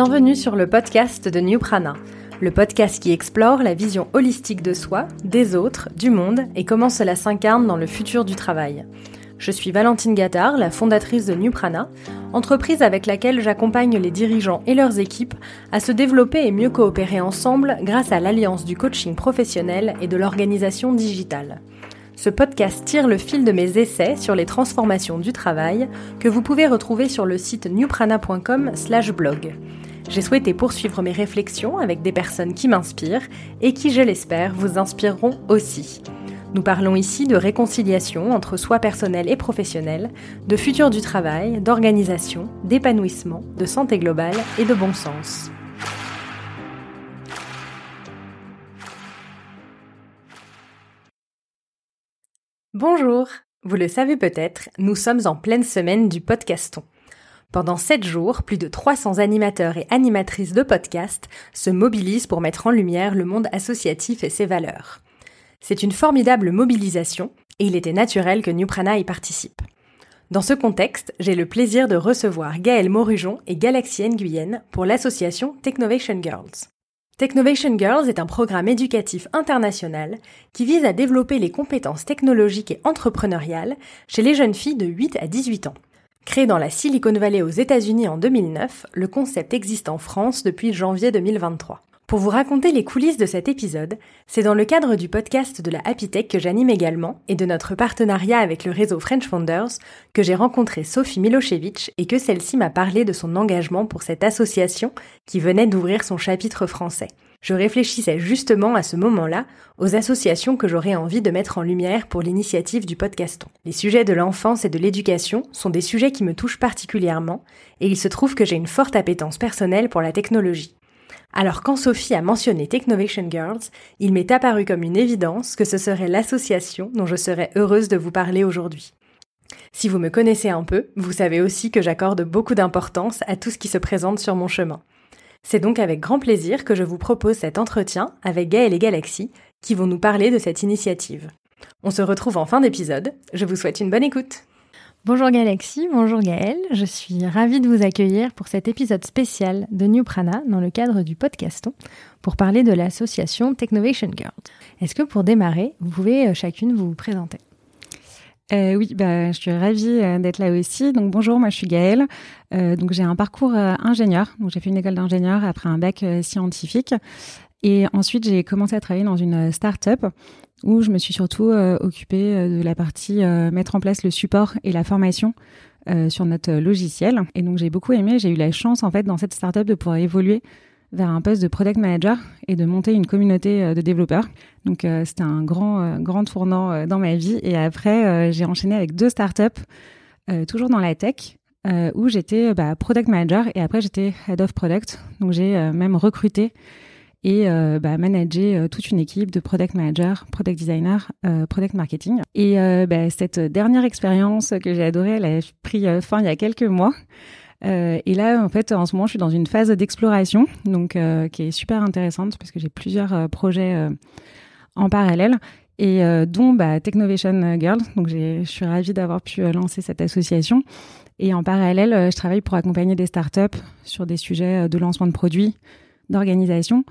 Bienvenue sur le podcast de New Prana, le podcast qui explore la vision holistique de soi, des autres, du monde et comment cela s'incarne dans le futur du travail. Je suis Valentine Gattard, la fondatrice de New Prana, entreprise avec laquelle j'accompagne les dirigeants et leurs équipes à se développer et mieux coopérer ensemble grâce à l'alliance du coaching professionnel et de l'organisation digitale. Ce podcast tire le fil de mes essais sur les transformations du travail que vous pouvez retrouver sur le site newprana.com/blog. J'ai souhaité poursuivre mes réflexions avec des personnes qui m'inspirent et qui, je l'espère, vous inspireront aussi. Nous parlons ici de réconciliation entre soi personnel et professionnel, de futur du travail, d'organisation, d'épanouissement, de santé globale et de bon sens. Bonjour Vous le savez peut-être, nous sommes en pleine semaine du podcaston. Pendant 7 jours, plus de 300 animateurs et animatrices de podcasts se mobilisent pour mettre en lumière le monde associatif et ses valeurs. C'est une formidable mobilisation et il était naturel que Newprana y participe. Dans ce contexte, j'ai le plaisir de recevoir Gaëlle Morujon et Galaxy Guyenne pour l'association Technovation Girls. Technovation Girls est un programme éducatif international qui vise à développer les compétences technologiques et entrepreneuriales chez les jeunes filles de 8 à 18 ans. Créé dans la Silicon Valley aux États-Unis en 2009, le concept existe en France depuis janvier 2023. Pour vous raconter les coulisses de cet épisode, c'est dans le cadre du podcast de la Happy Tech que j'anime également et de notre partenariat avec le réseau French Founders que j'ai rencontré Sophie Milosevic et que celle-ci m'a parlé de son engagement pour cette association qui venait d'ouvrir son chapitre français. Je réfléchissais justement à ce moment-là aux associations que j'aurais envie de mettre en lumière pour l'initiative du podcaston. Les sujets de l'enfance et de l'éducation sont des sujets qui me touchent particulièrement et il se trouve que j'ai une forte appétence personnelle pour la technologie. Alors quand Sophie a mentionné Technovation Girls, il m'est apparu comme une évidence que ce serait l'association dont je serais heureuse de vous parler aujourd'hui. Si vous me connaissez un peu, vous savez aussi que j'accorde beaucoup d'importance à tout ce qui se présente sur mon chemin. C'est donc avec grand plaisir que je vous propose cet entretien avec Gaël et Galaxy qui vont nous parler de cette initiative. On se retrouve en fin d'épisode, je vous souhaite une bonne écoute. Bonjour Galaxy, bonjour Gaëlle, je suis ravie de vous accueillir pour cet épisode spécial de New Prana dans le cadre du podcaston pour parler de l'association Technovation Girls. Est-ce que pour démarrer, vous pouvez euh, chacune vous présenter? Euh, oui, bah, je suis ravie euh, d'être là aussi. Donc bonjour, moi je suis Gaëlle. donc j'ai un parcours ingénieur. Donc j'ai fait une école d'ingénieur après un bac scientifique. Et ensuite j'ai commencé à travailler dans une start-up où je me suis surtout euh, occupée euh, de la partie euh, mettre en place le support et la formation sur notre logiciel. Et donc j'ai beaucoup aimé, j'ai eu la chance en fait dans cette startup de pouvoir évoluer vers un poste de product manager et de monter une communauté de développeurs. Donc c'était un grand grand tournant dans ma vie. Et après j'ai enchaîné avec deux startups, toujours dans la tech, où j'étais bah, product manager et après j'étais head of product. Donc j'ai même recruté et euh, bah, euh, toute une équipe de product manager, product designer, euh, product marketing. Et bah, cette dernière expérience que j'ai adorée, elle a pris fin il y a quelques mois. Et là, en fait, en ce moment, je suis dans une phase d'exploration, donc qui est super intéressante parce que j'ai plusieurs projets en parallèle et dont bah, Technovation Girls. Donc, je suis ravie d'avoir pu lancer cette association. Et en parallèle, je travaille pour accompagner des startups sur des sujets de lancement de produits, d'organisation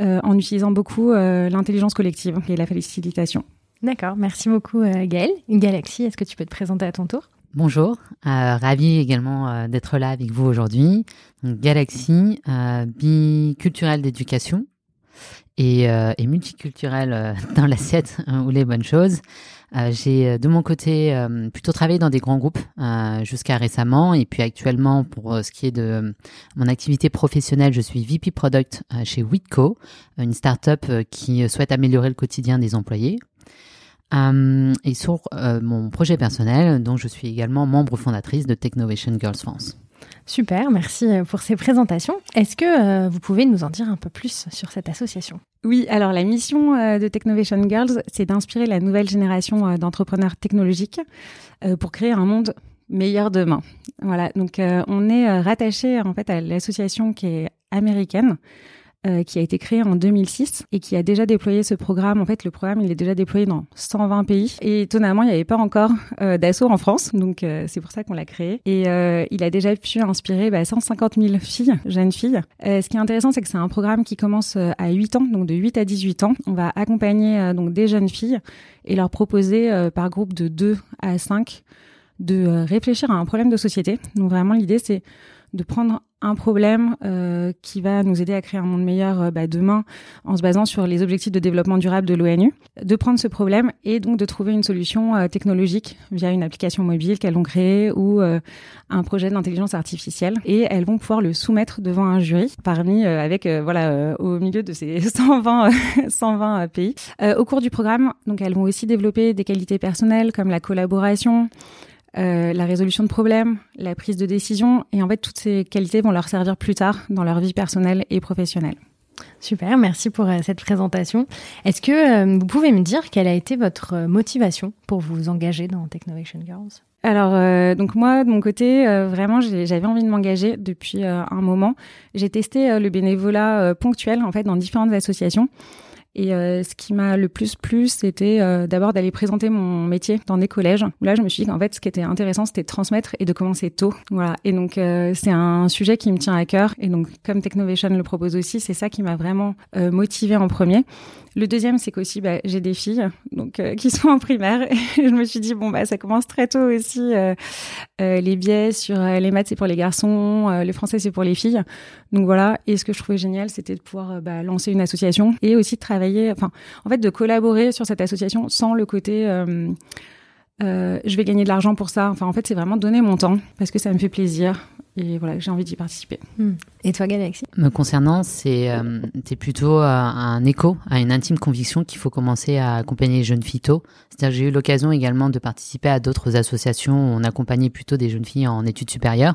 euh, en utilisant beaucoup euh, l'intelligence collective et la facilitation. D'accord, merci beaucoup euh, Gaëlle. Galaxy, est-ce que tu peux te présenter à ton tour? Bonjour, ravi également d'être là avec vous aujourd'hui. Galaxy, biculturelle d'éducation et, et multiculturelle dans l'assiette hein, ou les bonnes choses. Euh, j'ai euh, de mon côté euh, plutôt travaillé dans des grands groupes jusqu'à récemment et puis actuellement pour ce qui est de mon activité professionnelle, je suis VP Product chez Witco, une startup qui souhaite améliorer le quotidien des employés. Et sur mon projet personnel, dont je suis également membre fondatrice de Technovation Girls France. Super, merci euh, pour ces présentations. Est-ce que euh, vous pouvez nous en dire un peu plus sur cette association? Oui, alors la mission euh, de Technovation Girls, c'est d'inspirer la nouvelle génération d'entrepreneurs technologiques pour créer un monde meilleur demain. Voilà, donc on est rattaché en fait à l'association qui est américaine qui a été créé en 2006 et qui a déjà déployé ce programme. En fait, le programme, il est déjà déployé dans 120 pays. Et étonnamment, il n'y avait pas encore d'assaut en France, donc c'est pour ça qu'on l'a créé. Et il a déjà pu inspirer bah, 150 000 filles, jeunes filles. ce qui est intéressant, c'est que c'est un programme qui commence à 8 ans, donc de 8 à 18 ans. On va accompagner donc des jeunes filles et leur proposer par groupe de 2 à 5 de euh, réfléchir à un problème de société. Donc vraiment, l'idée, c'est de prendre un problème euh, qui va nous aider à créer un monde meilleur euh, bah, demain en se basant sur les objectifs de développement durable de l'ONU, de prendre ce problème et donc de trouver une solution euh, technologique via une application mobile qu'elles ont créée ou euh, un projet d'intelligence artificielle et elles vont pouvoir le soumettre devant un jury parmi avec voilà au milieu de ces 120 120 pays. au cours du programme, donc elles vont aussi développer des qualités personnelles comme la collaboration, euh, la résolution de problèmes, la prise de décision. Et en fait, toutes ces qualités vont leur servir plus tard dans leur vie personnelle et professionnelle. Super, merci pour euh, cette présentation. Est-ce que euh, vous pouvez me dire quelle a été votre motivation pour vous engager dans Technovation Girls? Alors, donc moi, de mon côté, vraiment, j'avais envie de m'engager depuis un moment. J'ai testé le bénévolat ponctuel, en fait, dans différentes associations. Et euh, ce qui m'a le plus plu, c'était euh, d'abord d'aller présenter mon métier dans des collèges. là, je me suis dit qu'en fait, ce qui était intéressant, c'était de transmettre et de commencer tôt. Voilà. Et donc, euh, c'est un sujet qui me tient à cœur. Et donc, comme Technovation le propose aussi, c'est ça qui m'a vraiment motivée en premier. Le deuxième, c'est qu'aussi, bah, j'ai des filles donc euh, qui sont en primaire. Et je me suis dit, bon, bah, ça commence très tôt aussi. Euh, euh, les biais sur les maths, c'est pour les garçons, le français, c'est pour les filles. Donc voilà. Et ce que je trouvais génial, c'était de pouvoir bah, lancer une association et aussi de travailler, enfin, en fait, de collaborer sur cette association sans le côté... je vais gagner de l'argent pour ça. Enfin, en fait, c'est vraiment donner mon temps parce que ça me fait plaisir et voilà, j'ai envie d'y participer. Hmm. Et toi, Galaxy? Me concernant, c'est euh, plutôt euh, un écho à une intime conviction qu'il faut commencer à accompagner les jeunes filles tôt. C'est-à-dire j'ai eu l'occasion également de participer à d'autres associations où on accompagnait plutôt des jeunes filles en études supérieures.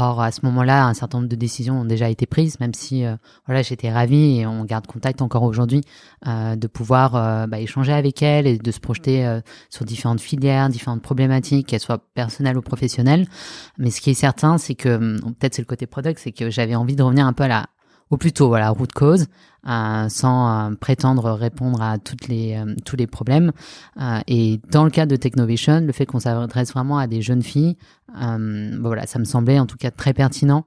Or, à ce moment-là, un certain nombre de décisions ont déjà été prises, même si euh, voilà, j'étais ravie et on garde contact encore aujourd'hui euh, de pouvoir euh, bah, échanger avec elles et de se projeter euh, sur différentes filières, différentes problématiques, qu'elles soient personnelles ou professionnelles. Mais ce qui est certain, c'est que hum, peut-être c'est le côté product, c'est que j'avais envie de revenir un peu à la au plus tôt, voilà, route cause, euh, sans euh, prétendre répondre à toutes les, euh, tous les problèmes. et dans le cas de Technovation, le fait qu'on s'adresse vraiment à des jeunes filles, voilà, ça me semblait en tout cas très pertinent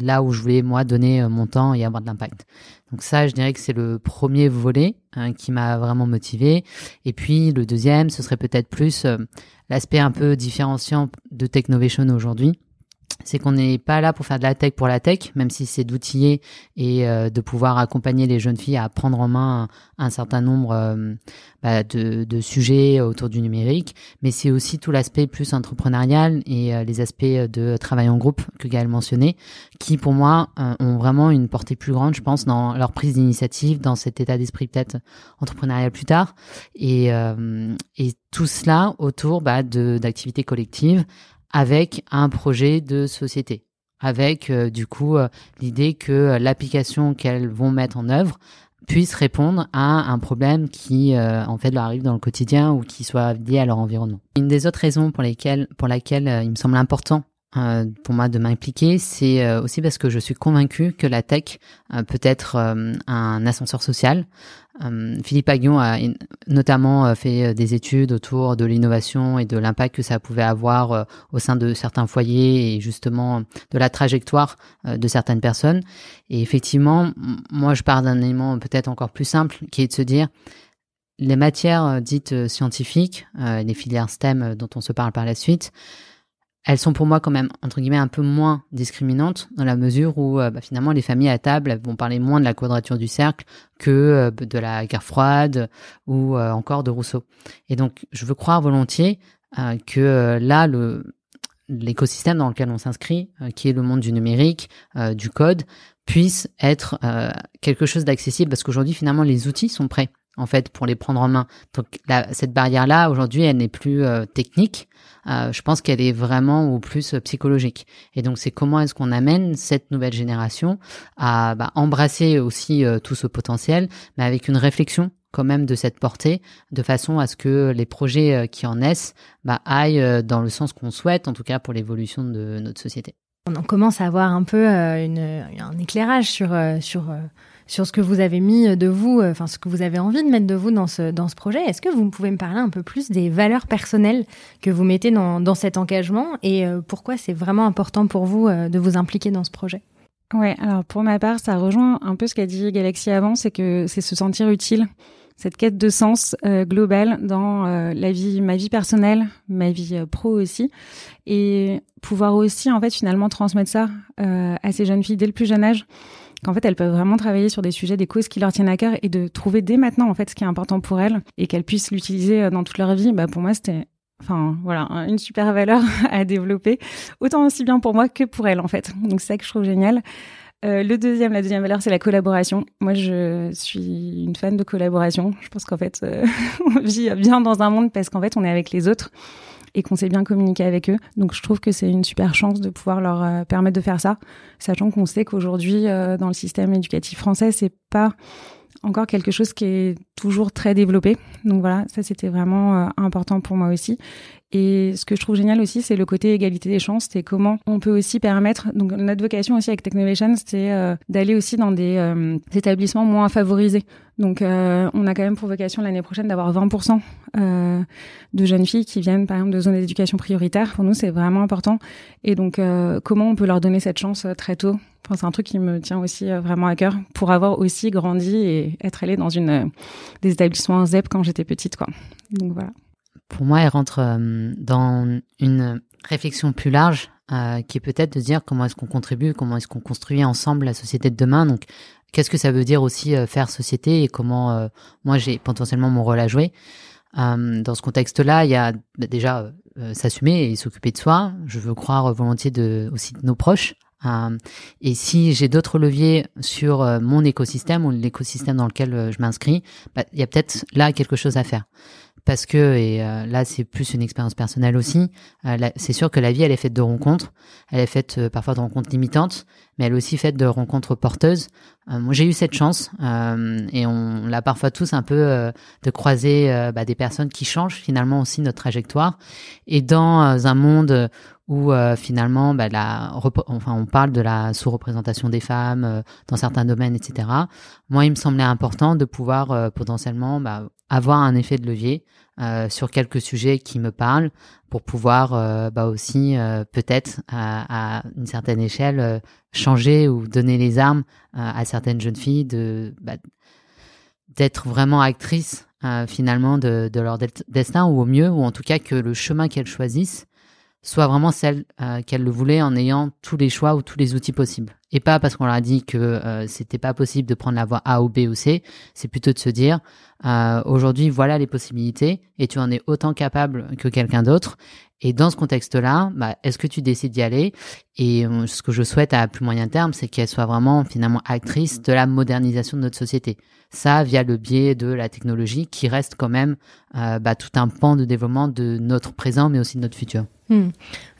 là où je voulais moi donner mon temps et avoir de l'impact. Donc ça, je dirais que c'est le premier volet hein, qui m'a vraiment motivé. Et puis le deuxième, ce serait peut-être plus l'aspect un peu différenciant de Technovation aujourd'hui c'est qu'on n'est pas là pour faire de la tech pour la tech, même si c'est d'outiller et euh, de pouvoir accompagner les jeunes filles à prendre en main un, certain nombre euh, bah, de, de, sujets autour du numérique, mais c'est aussi tout l'aspect plus entrepreneurial et euh, les aspects de travail en groupe que Gaël mentionnait, qui pour moi ont vraiment une portée plus grande, je pense, dans leur prise d'initiative, dans cet état d'esprit peut-être entrepreneurial plus tard, et, et tout cela autour bah, d'activités collectives avec un projet de société, avec euh, du coup euh, l'idée que euh, l'application qu'elles vont mettre en œuvre puisse répondre à un problème qui en fait leur arrive dans le quotidien ou qui soit lié à leur environnement. Une des autres raisons pour lesquelles pour laquelle il me semble important pour moi de m'impliquer, c'est aussi parce que je suis convaincue que la tech peut être un ascenseur social, euh, Philippe Aguillon a notamment euh, fait euh, des études autour de l'innovation et de l'impact que ça pouvait avoir au sein de certains foyers et justement de la trajectoire de certaines personnes. Et effectivement, moi je pars d'un élément peut-être encore plus simple qui est de se dire les matières dites scientifiques, les filières STEM dont on se parle par la suite, elles sont pour moi quand même entre guillemets un peu moins discriminantes dans la mesure où euh, bah, finalement les familles à table vont parler moins de la quadrature du cercle que euh, de la guerre froide ou euh, encore de Rousseau. Et donc je veux croire volontiers que là l'écosystème dans lequel on s'inscrit, qui est le monde du numérique, du code, puisse être quelque chose d'accessible parce qu'aujourd'hui finalement les outils sont prêts en fait pour les prendre en main. Donc cette barrière là aujourd'hui elle n'est plus technique, euh, je pense qu'elle est vraiment au plus euh, psychologique. Et donc c'est comment est-ce qu'on amène cette nouvelle génération à bah, embrasser aussi euh, tout ce potentiel, mais avec une réflexion quand même de cette portée, de façon à ce que les projets qui en naissent bah, aillent dans le sens qu'on souhaite, en tout cas pour l'évolution de notre société. On commence à avoir un peu un éclairage sur, sur sur ce que vous avez mis de vous, enfin ce que vous avez envie de mettre de vous dans ce, dans ce projet. Est-ce que vous pouvez me parler un peu plus des valeurs personnelles que vous mettez dans, dans cet engagement et pourquoi c'est vraiment important pour vous de vous impliquer dans ce projet? Ouais, alors pour ma part, ça rejoint un peu ce qu'a dit Galaxy avant, c'est que c'est se sentir utile, cette quête de sens euh, global dans euh, la vie, ma vie personnelle, ma vie euh, pro aussi, et pouvoir aussi en fait finalement transmettre ça à ces jeunes filles dès le plus jeune âge qu'en fait elles peuvent vraiment travailler sur des sujets, des causes qui leur tiennent à cœur et de trouver dès maintenant en fait ce qui est important pour elles et qu'elles puissent l'utiliser dans toute leur vie. Bah pour moi c'était Enfin, voilà, une super valeur à développer, autant aussi bien pour moi que pour elle, en fait. Donc, c'est ça que je trouve génial. Euh, le deuxième, la deuxième valeur, c'est la collaboration. Moi, je suis une fan de collaboration. Je pense qu'en fait, euh, on vit bien dans un monde parce qu'en fait, on est avec les autres et qu'on sait bien communiquer avec eux. Donc, je trouve que c'est une super chance de pouvoir leur euh, permettre de faire ça, sachant qu'on sait qu'aujourd'hui, dans le système éducatif français, c'est pas encore quelque chose qui est toujours très développé. Donc voilà, ça c'était vraiment euh, important pour moi aussi. Et ce que je trouve génial aussi, c'est le côté égalité des chances. C'est comment on peut aussi permettre. Donc notre vocation aussi avec Technovation, c'est euh, d'aller aussi dans des euh, établissements moins favorisés. Donc on a quand même pour vocation l'année prochaine d'avoir 20% de jeunes filles qui viennent par exemple de zones d'éducation prioritaire. Pour nous, c'est vraiment important. Et donc comment on peut leur donner cette chance très tôt c'est un truc qui me tient aussi euh, vraiment à cœur pour avoir aussi grandi et être allée dans une euh, des établissements ZEP quand j'étais petite, quoi. Donc voilà. Pour moi, elle rentre euh, dans une réflexion plus large qui est peut-être de dire comment est-ce qu'on contribue, comment est-ce qu'on construit ensemble la société de demain. Donc, qu'est-ce que ça veut dire aussi faire société et comment moi j'ai potentiellement mon rôle à jouer? dans ce contexte-là, il y a bah, déjà s'assumer et s'occuper de soi. Je veux croire volontiers aussi de nos proches. Euh, et si j'ai d'autres leviers sur euh, mon écosystème ou l'écosystème dans lequel euh, je m'inscris, bah, il y a peut-être là quelque chose à faire. Parce que, et là c'est plus une expérience personnelle aussi, c'est sûr que la vie elle est faite de rencontres, elle est faite parfois de rencontres limitantes, mais elle est aussi faite de rencontres porteuses. moi j'ai eu cette chance et on l'a parfois tous un peu de croiser bah, des personnes qui changent finalement aussi notre trajectoire. Et dans un monde où euh, finalement, bah, on parle de la sous-représentation des femmes euh, dans certains domaines, etc. Moi, il me semblait important de pouvoir euh, potentiellement bah, avoir un effet de levier sur quelques sujets qui me parlent pour pouvoir bah, aussi peut-être à, une certaine échelle changer ou donner les armes à certaines jeunes filles de bah, d'être vraiment actrices finalement de, de leur destin ou au mieux ou en tout cas que le chemin qu'elles choisissent soit vraiment celle euh, qu'elle le voulait en ayant tous les choix ou tous les outils possibles. Et pas parce qu'on leur a dit que euh, c'était pas possible de prendre la voie A ou B ou C, c'est plutôt de se dire euh, aujourd'hui voilà les possibilités et tu en es autant capable que quelqu'un d'autre. Et dans ce contexte-là, bah, est-ce que tu décides d'y aller? Et ce que je souhaite à plus moyen terme, c'est qu'elle soit vraiment finalement actrice de la modernisation de notre société. Ça, via le biais de la technologie, qui reste quand même bah, tout un pan de développement de notre présent, mais aussi de notre futur. Hmm.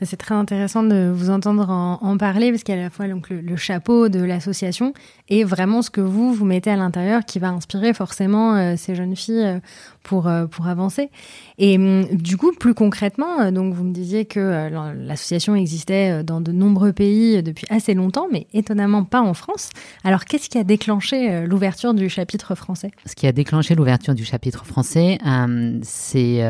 C'est très intéressant de vous entendre en, parler parce qu'il y a à la fois donc, le, chapeau de l'association et vraiment ce que vous, vous mettez à l'intérieur qui va inspirer forcément euh, ces jeunes filles euh, pour, euh, pour avancer. Et hum, du coup, plus concrètement, donc vous me disiez que l'association existait dans de nombreux pays depuis assez longtemps, mais étonnamment pas en France. Alors qu'est-ce qui a déclenché l'ouverture du chapitre français? Ce qui a déclenché l'ouverture du chapitre français, c'est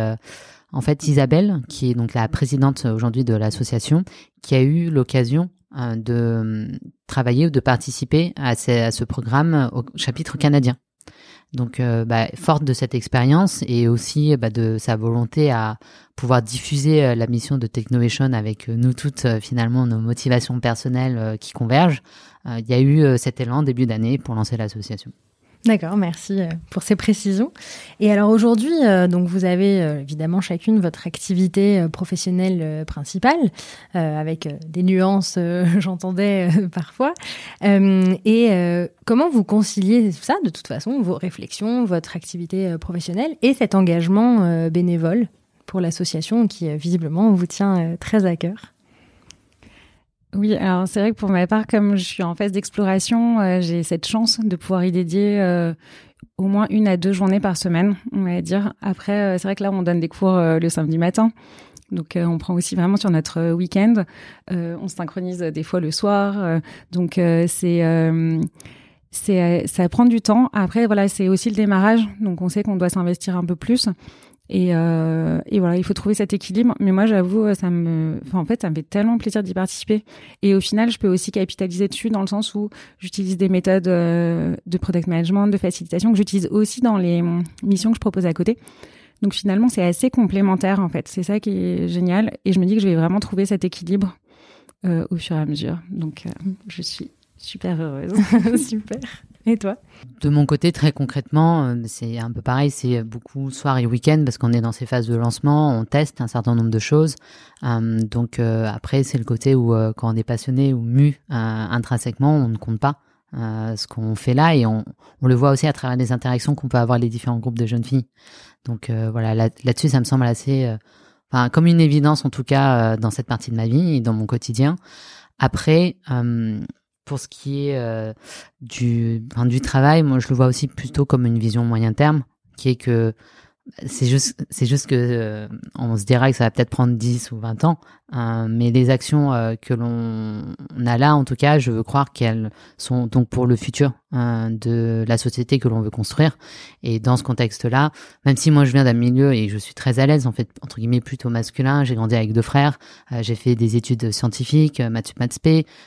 en fait Isabelle, qui est donc la présidente aujourd'hui de l'association, qui a eu l'occasion euh, de euh, travailler ou de participer à ce, programme au chapitre canadien. Donc, euh, bah, forte de cette expérience et aussi bah, de sa volonté à pouvoir diffuser la mission de Technovation avec nous toutes, finalement, nos motivations personnelles qui convergent, il y a eu cet élan début d'année pour lancer l'association. D'accord, merci euh, pour ces précisions. Et alors aujourd'hui, euh, donc vous avez euh, évidemment chacune votre activité professionnelle principale, avec des nuances, j'entendais parfois. et comment vous conciliez ça, de toute façon, vos réflexions, votre activité professionnelle et cet engagement bénévole pour l'association qui visiblement vous tient très à cœur? Oui, alors c'est vrai que pour ma part, comme je suis en phase d'exploration, euh, j'ai cette chance de pouvoir y dédier euh, au moins une à deux journées par semaine, on va dire. Après, euh, c'est vrai que là, on donne des cours le samedi matin. Donc, on prend aussi vraiment sur notre week-end. on synchronise des fois le soir. donc, c'est c'est ça prend du temps. Après voilà, c'est aussi le démarrage, donc on sait qu'on doit s'investir un peu plus. Et, euh, et voilà, il faut trouver cet équilibre. Mais moi, j'avoue, ça me, enfin, en fait, ça me fait tellement plaisir d'y participer. Et au final, je peux aussi capitaliser dessus dans le sens où j'utilise des méthodes euh, de product management, de facilitation que j'utilise aussi dans les missions que je propose à côté. Donc finalement, c'est assez complémentaire en fait. C'est ça qui est génial. Et je me dis que je vais vraiment trouver cet équilibre euh, au fur et à mesure. Donc euh, je suis super heureuse. super. Et toi? De mon côté, très concrètement, euh, c'est un peu pareil, c'est beaucoup soir et week-end parce qu'on est dans ces phases de lancement, on teste un certain nombre de choses. Euh, donc euh, après, c'est le côté où quand on est passionné ou mu intrinsèquement, on ne compte pas. ce qu'on fait là et on, le voit aussi à travers les interactions qu'on peut avoir les différents groupes de jeunes filles. Donc voilà, là-dessus, ça me semble assez, enfin comme une évidence en tout cas dans cette partie de ma vie et dans mon quotidien. Après, pour ce qui est euh, du, du travail, moi je le vois aussi plutôt comme une vision moyen terme, qui est que c'est juste, c'est juste que euh, on se dira que ça va peut-être prendre 10 ou 20 ans, hein, mais les actions euh, que l'on a là, en tout cas, je veux croire qu'elles sont donc pour le futur hein, de la société que l'on veut construire. Et dans ce contexte-là, même si moi je viens d'un milieu et je suis très à l'aise, en fait, entre guillemets, plutôt masculin, j'ai grandi avec deux frères, euh, j'ai fait des études scientifiques, maths, maths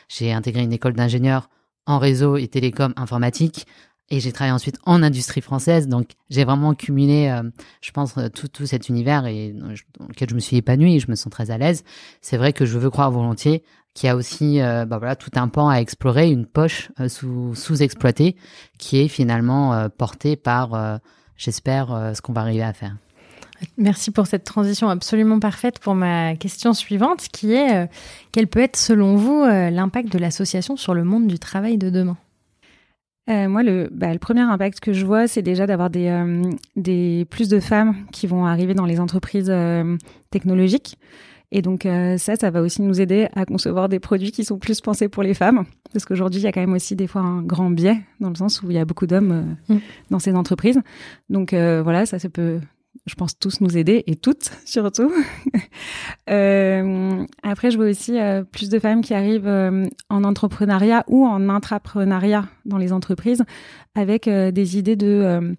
j'ai intégré une école d'ingénieur en réseau et télécom informatique. Et j'ai travaillé ensuite en industrie française, donc j'ai vraiment cumulé, euh, je pense, euh, tout, tout cet univers et dans lequel je me suis épanouie et je me sens très à l'aise. C'est vrai que je veux croire volontiers qu'il y a aussi, euh, bah voilà, tout un pan à explorer, une poche sous sous-exploitée qui est finalement portée par, j'espère, ce qu'on va arriver à faire. Merci pour cette transition absolument parfaite pour ma question suivante, qui est quel peut être selon vous l'impact de l'association sur le monde du travail de demain? Euh, moi, le, bah, le premier impact que je vois, c'est déjà d'avoir des, euh, des plus de femmes qui vont arriver dans les entreprises euh, technologiques. Et donc ça, ça va aussi nous aider à concevoir des produits qui sont plus pensés pour les femmes, parce qu'aujourd'hui, il y a quand même aussi des fois un grand biais dans le sens où il y a beaucoup d'hommes mm. dans ces entreprises. Donc voilà, ça, ça peut je pense tous nous aider et toutes surtout. euh, après, je vois aussi euh, plus de femmes qui arrivent euh, en entrepreneuriat ou en intrapreneuriat dans les entreprises avec des idées de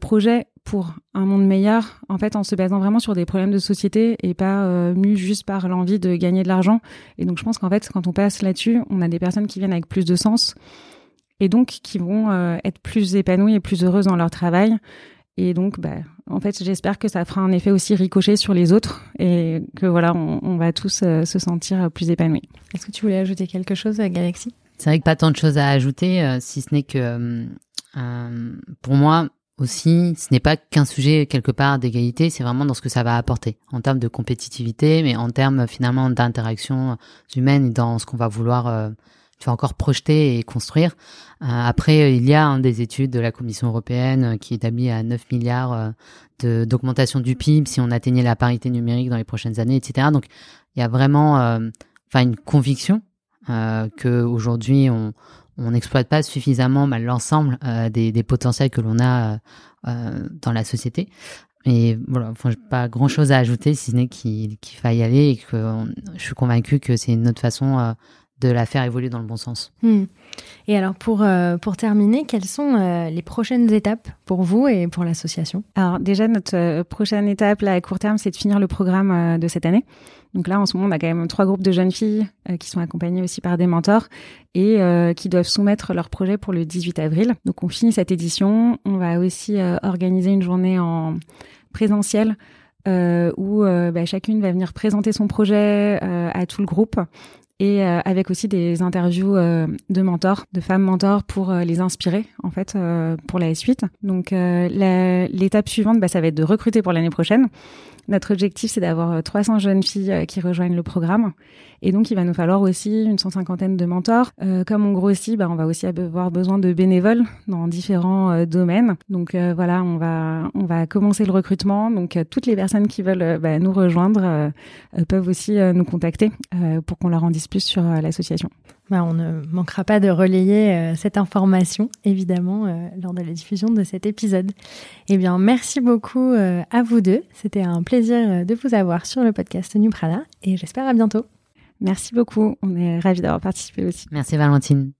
projets pour un monde meilleur, en fait, en se basant vraiment sur des problèmes de société et pas mu juste par l'envie de gagner de l'argent. Et donc, je pense qu'en fait, quand on passe là-dessus, on a des personnes qui viennent avec plus de sens et donc qui vont être plus épanouies et plus heureuses dans leur travail et donc, bah, en fait, j'espère que ça fera un effet aussi ricochet sur les autres et que voilà, on, va tous euh, se sentir plus épanouis. Est-ce que tu voulais ajouter quelque chose à Galaxy? C'est vrai que pas tant de choses à ajouter, euh, si ce n'est que euh, pour moi aussi, ce n'est pas qu'un sujet quelque part d'égalité, c'est vraiment dans ce que ça va apporter en termes de compétitivité, mais en termes finalement d'interaction humaine et dans ce qu'on va vouloir tu vas encore projeter et construire. Euh, après, il y a des études de la Commission européenne euh, qui établit à 9 milliards euh, d'augmentation du PIB si on atteignait la parité numérique dans les prochaines années, etc. Donc, il y a vraiment, enfin, une conviction que aujourd'hui on on n'exploite pas suffisamment bah, l'ensemble des, potentiels que l'on a dans la société. Et voilà, enfin, pas grand chose à ajouter si ce n'est qu'il faille y aller et que je suis convaincue que c'est une autre façon de la faire évoluer dans le bon sens. Hmm. Et alors pour, euh, pour terminer, quelles sont euh, les prochaines étapes pour vous et pour l'association? Alors déjà, notre euh, prochaine étape là, à court terme, c'est de finir le programme de cette année. Donc là, en ce moment, on a quand même trois groupes de jeunes filles qui sont accompagnées aussi par des mentors et qui doivent soumettre leur projet pour le 18 avril. Donc on finit cette édition. On va aussi organiser une journée en présentiel où bah, chacune va venir présenter son projet à tout le groupe et euh, avec aussi des interviews euh, de mentors, de femmes mentors pour euh, les inspirer en fait pour la suite. Donc l'étape suivante, bah, ça va être de recruter pour l'année prochaine. Notre objectif, c'est d'avoir 300 jeunes filles qui rejoignent le programme. Et donc, il va nous falloir aussi une cent cinquantaine de mentors. Euh, comme on grossit, bah, on va aussi avoir besoin de bénévoles dans différents euh, domaines. Donc euh, voilà, on va on va commencer le recrutement. Donc toutes les personnes qui veulent bah, nous rejoindre peuvent aussi nous contacter pour qu'on leur en dise plus sur l'association. Bah, on ne manquera pas de relayer cette information, évidemment, lors de la diffusion de cet épisode. Eh bien, merci beaucoup à vous deux. C'était un plaisir de vous avoir sur le podcast New Prada et j'espère à bientôt. Merci beaucoup. On est ravis d'avoir participé aussi. Merci Valentine.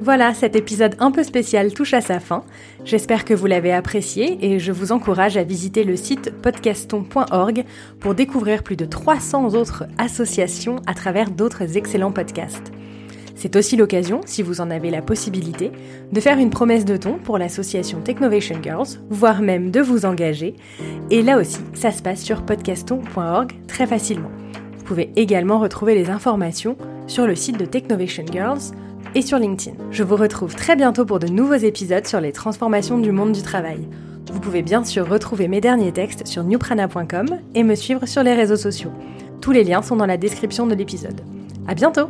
Voilà, cet épisode un peu spécial touche à sa fin. J'espère que vous l'avez apprécié et je vous encourage à visiter le site podcaston.org pour découvrir plus de 300 autres associations à travers d'autres excellents podcasts. C'est aussi l'occasion, si vous en avez la possibilité, de faire une promesse de ton pour l'association Technovation Girls, voire même de vous engager. Et là aussi, ça se passe sur podcaston.org très facilement. Vous pouvez également retrouver les informations sur le site de Technovation Girls et sur LinkedIn. Je vous retrouve très bientôt pour de nouveaux épisodes sur les transformations du monde du travail. Vous pouvez bien sûr retrouver mes derniers textes sur newprana.com et me suivre sur les réseaux sociaux. Tous les liens sont dans la description de l'épisode. À bientôt!